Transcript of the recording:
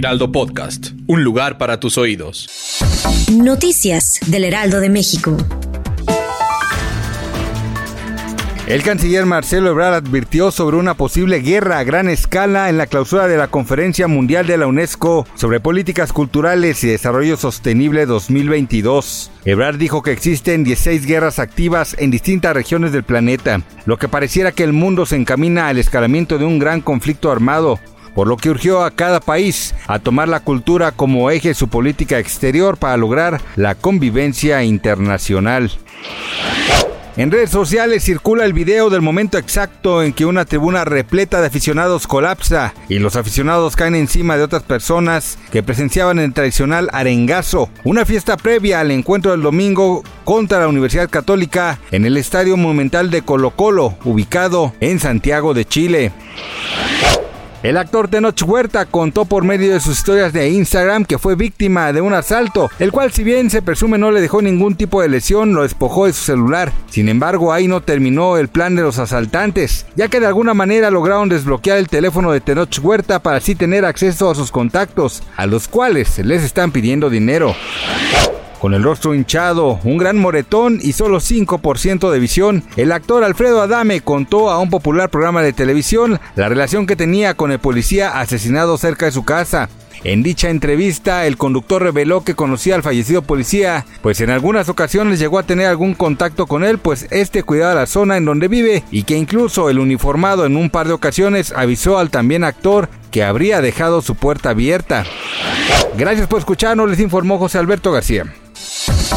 Heraldo Podcast, un lugar para tus oídos. Noticias del Heraldo de México. El canciller Marcelo Ebrard advirtió sobre una posible guerra a gran escala en la clausura de la Conferencia Mundial de la UNESCO sobre Políticas Culturales y Desarrollo Sostenible 2022. Ebrard dijo que existen 16 guerras activas en distintas regiones del planeta, lo que pareciera que el mundo se encamina al escalamiento de un gran conflicto armado, por lo que urgió a cada país a tomar la cultura como eje de su política exterior para lograr la convivencia internacional. En redes sociales circula el video del momento exacto en que una tribuna repleta de aficionados colapsa y los aficionados caen encima de otras personas que presenciaban el tradicional arengazo, una fiesta previa al encuentro del domingo contra la Universidad Católica en el Estadio Monumental de Colo Colo, ubicado en Santiago de Chile. El actor Tenoch Huerta contó por medio de sus historias de Instagram que fue víctima de un asalto, el cual si bien se presume no le dejó ningún tipo de lesión, lo despojó de su celular. Sin embargo, ahí no terminó el plan de los asaltantes, ya que de alguna manera lograron desbloquear el teléfono de Tenoch Huerta para así tener acceso a sus contactos, a los cuales les están pidiendo dinero. Con el rostro hinchado, un gran moretón y solo 5% de visión, el actor Alfredo Adame contó a un popular programa de televisión la relación que tenía con el policía asesinado cerca de su casa. En dicha entrevista, el conductor reveló que conocía al fallecido policía, pues en algunas ocasiones llegó a tener algún contacto con él, pues este cuidaba la zona en donde vive y que incluso el uniformado en un par de ocasiones avisó al también actor que habría dejado su puerta abierta. Gracias por escucharnos, les informó José Alberto García.